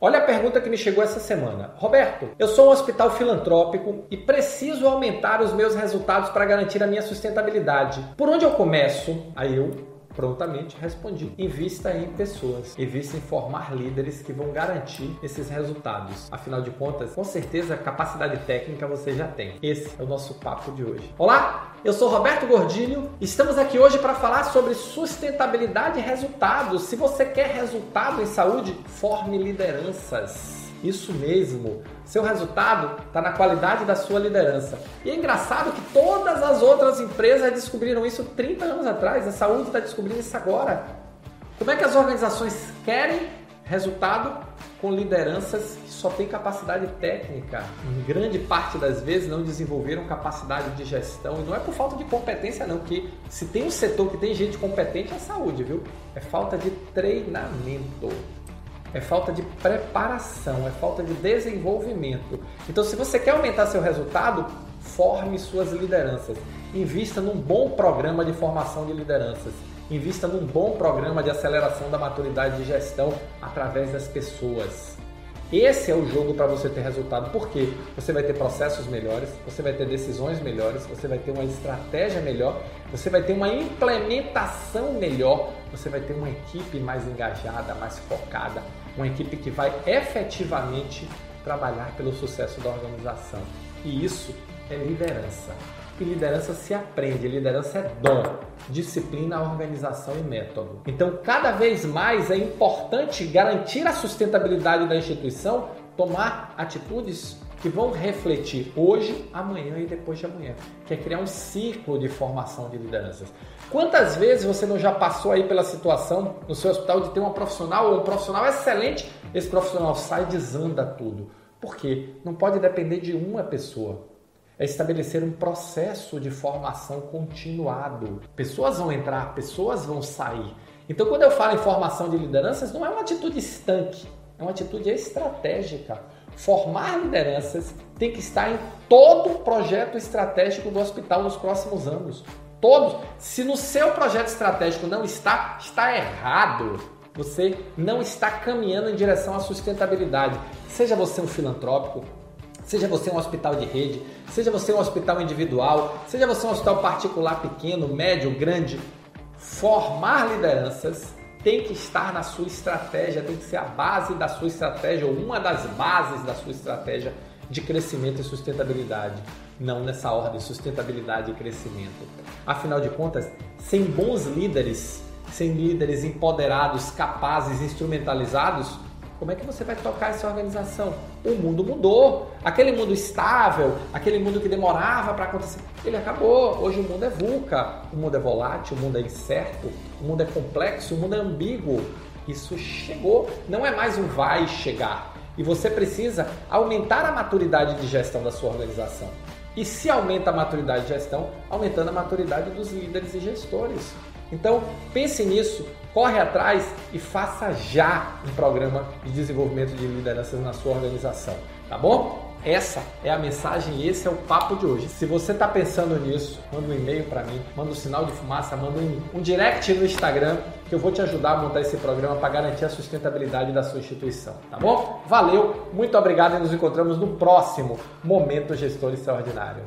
Olha a pergunta que me chegou essa semana. Roberto, eu sou um hospital filantrópico e preciso aumentar os meus resultados para garantir a minha sustentabilidade. Por onde eu começo? Aí eu prontamente respondi: invista em pessoas, invista em formar líderes que vão garantir esses resultados. Afinal de contas, com certeza, capacidade técnica você já tem. Esse é o nosso papo de hoje. Olá, eu sou Roberto Gordilho. Estamos aqui hoje para falar sobre sustentabilidade e resultados. Se você quer resultado em saúde, forme lideranças. Isso mesmo. Seu resultado está na qualidade da sua liderança. E é engraçado que todas as outras empresas descobriram isso 30 anos atrás. A saúde está descobrindo isso agora. Como é que as organizações querem resultado com lideranças que só têm capacidade técnica? Em grande parte das vezes não desenvolveram capacidade de gestão. E não é por falta de competência, não, que se tem um setor que tem gente competente é saúde, viu? É falta de treinamento é falta de preparação, é falta de desenvolvimento. Então, se você quer aumentar seu resultado, forme suas lideranças. Invista num bom programa de formação de lideranças. Invista num bom programa de aceleração da maturidade de gestão através das pessoas. Esse é o jogo para você ter resultado, porque você vai ter processos melhores, você vai ter decisões melhores, você vai ter uma estratégia melhor, você vai ter uma implementação melhor, você vai ter uma equipe mais engajada, mais focada, uma equipe que vai efetivamente trabalhar pelo sucesso da organização. E isso é liderança. E liderança se aprende, liderança é dom, disciplina, organização e método. Então, cada vez mais é importante garantir a sustentabilidade da instituição, tomar atitudes que vão refletir hoje, amanhã e depois de amanhã, que é criar um ciclo de formação de lideranças. Quantas vezes você não já passou aí pela situação no seu hospital de ter uma profissional ou um profissional excelente, esse profissional sai desanda tudo? Por quê? Não pode depender de uma pessoa é estabelecer um processo de formação continuado. Pessoas vão entrar, pessoas vão sair. Então, quando eu falo em formação de lideranças, não é uma atitude estanque, é uma atitude estratégica. Formar lideranças tem que estar em todo o projeto estratégico do hospital nos próximos anos. Todos. Se no seu projeto estratégico não está, está errado. Você não está caminhando em direção à sustentabilidade. Seja você um filantrópico, Seja você um hospital de rede, seja você um hospital individual, seja você um hospital particular pequeno, médio, grande, formar lideranças tem que estar na sua estratégia, tem que ser a base da sua estratégia ou uma das bases da sua estratégia de crescimento e sustentabilidade. Não nessa ordem, sustentabilidade e crescimento. Afinal de contas, sem bons líderes, sem líderes empoderados, capazes, instrumentalizados, como é que você vai tocar essa organização? O mundo mudou. Aquele mundo estável, aquele mundo que demorava para acontecer, ele acabou. Hoje o mundo é VUCA, o mundo é volátil, o mundo é incerto, o mundo é complexo, o mundo é ambíguo. Isso chegou, não é mais um vai chegar. E você precisa aumentar a maturidade de gestão da sua organização. E se aumenta a maturidade de gestão, aumentando a maturidade dos líderes e gestores. Então, pense nisso, corre atrás e faça já um programa de desenvolvimento de lideranças na sua organização, tá bom? Essa é a mensagem e esse é o papo de hoje. Se você está pensando nisso, manda um e-mail para mim, manda um sinal de fumaça, manda um, um direct no Instagram que eu vou te ajudar a montar esse programa para garantir a sustentabilidade da sua instituição, tá bom? Valeu, muito obrigado e nos encontramos no próximo Momento Gestor Extraordinário.